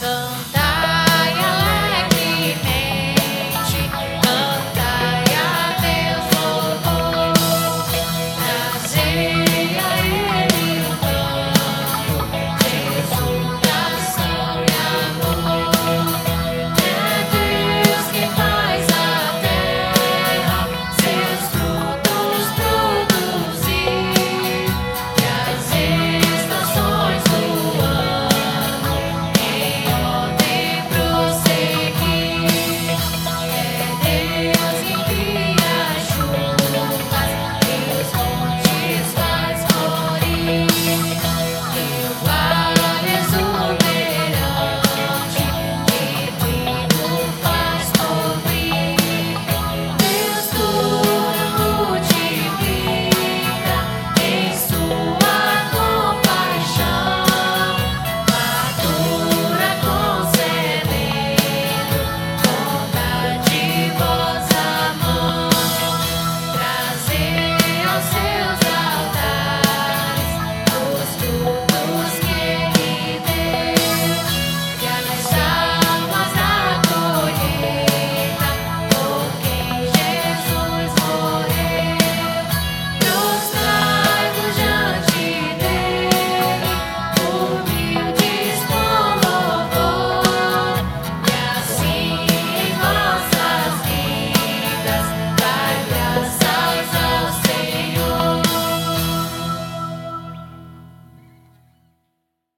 come.